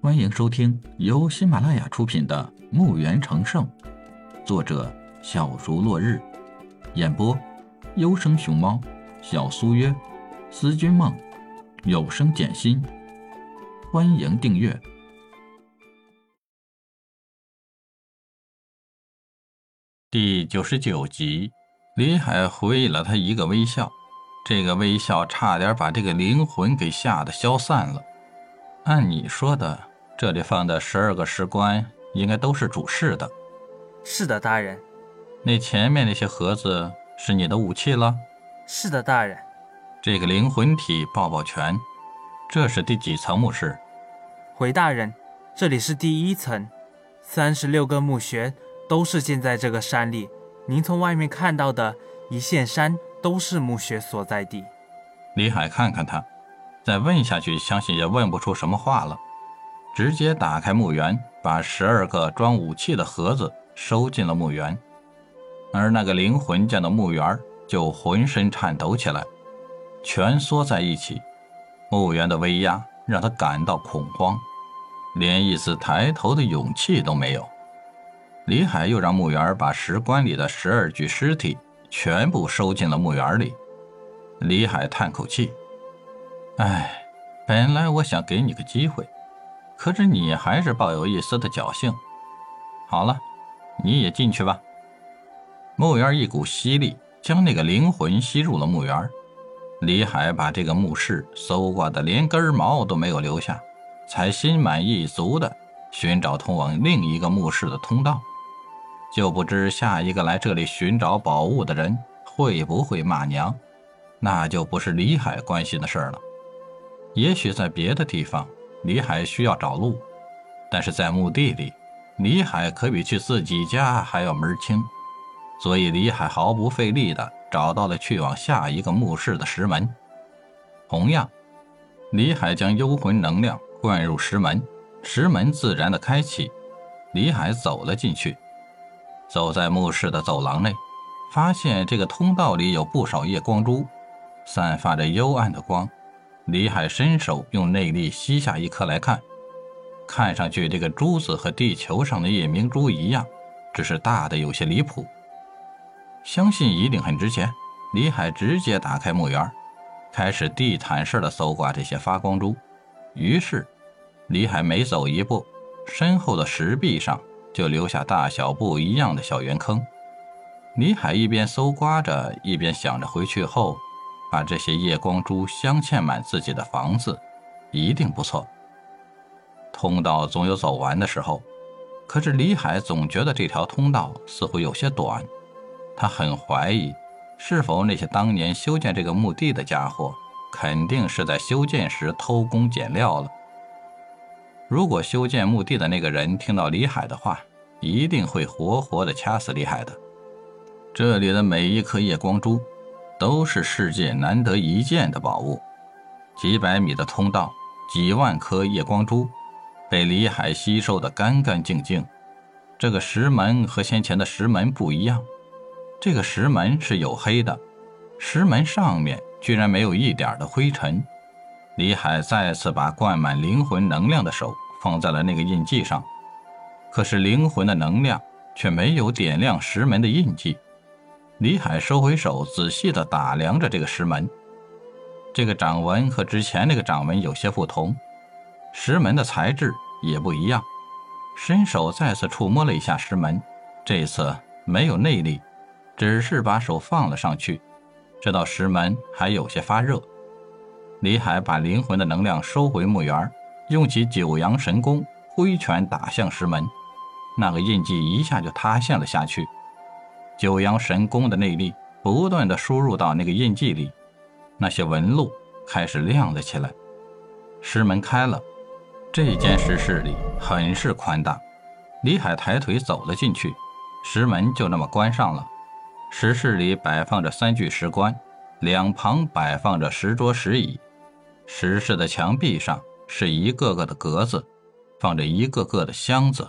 欢迎收听由喜马拉雅出品的《墓园成圣》，作者小竹落日，演播优生熊猫、小苏约、思君梦、有声简心。欢迎订阅第九十九集。李海回忆了他一个微笑，这个微笑差点把这个灵魂给吓得消散了。按你说的，这里放的十二个石棺应该都是主事的。是的，大人。那前面那些盒子是你的武器了？是的，大人。这个灵魂体抱抱拳，这是第几层墓室？回大人，这里是第一层，三十六个墓穴都是建在这个山里。您从外面看到的一线山都是墓穴所在地。李海看看他，再问下去，相信也问不出什么话了。直接打开墓园，把十二个装武器的盒子收进了墓园。而那个灵魂见到墓园，就浑身颤抖起来，蜷缩在一起。墓园的威压让他感到恐慌，连一丝抬头的勇气都没有。李海又让墓园把石棺里的十二具尸体全部收进了墓园里。李海叹口气：“哎，本来我想给你个机会，可是你还是抱有一丝的侥幸。好了，你也进去吧。”墓园一股吸力将那个灵魂吸入了墓园。李海把这个墓室搜刮的连根毛都没有留下，才心满意足的寻找通往另一个墓室的通道。就不知下一个来这里寻找宝物的人会不会骂娘，那就不是李海关心的事了。也许在别的地方，李海需要找路，但是在墓地里，李海可比去自己家还要门清。所以李海毫不费力地找到了去往下一个墓室的石门。同样，李海将幽魂能量灌入石门，石门自然地开启。李海走了进去。走在墓室的走廊内，发现这个通道里有不少夜光珠，散发着幽暗的光。李海伸手用内力吸下一颗来看，看上去这个珠子和地球上的夜明珠一样，只是大的有些离谱。相信一定很值钱。李海直接打开墓园，开始地毯式的搜刮这些发光珠。于是，李海每走一步，身后的石壁上。就留下大小不一样的小圆坑。李海一边搜刮着，一边想着回去后把这些夜光珠镶嵌满自己的房子，一定不错。通道总有走完的时候，可是李海总觉得这条通道似乎有些短。他很怀疑，是否那些当年修建这个墓地的家伙，肯定是在修建时偷工减料了。如果修建墓地的那个人听到李海的话，一定会活活的掐死李海的。这里的每一颗夜光珠，都是世界难得一见的宝物。几百米的通道，几万颗夜光珠，被李海吸收的干干净净。这个石门和先前的石门不一样，这个石门是黝黑的，石门上面居然没有一点的灰尘。李海再次把灌满灵魂能量的手放在了那个印记上，可是灵魂的能量却没有点亮石门的印记。李海收回手，仔细地打量着这个石门。这个掌纹和之前那个掌纹有些不同，石门的材质也不一样。伸手再次触摸了一下石门，这次没有内力，只是把手放了上去。这道石门还有些发热。李海把灵魂的能量收回墓园，用起九阳神功，挥拳打向石门，那个印记一下就塌陷了下去。九阳神功的内力不断的输入到那个印记里，那些纹路开始亮了起来。石门开了，这间石室里很是宽大。李海抬腿走了进去，石门就那么关上了。石室里摆放着三具石棺，两旁摆放着石桌石椅。石室的墙壁上是一个个的格子，放着一个个的箱子。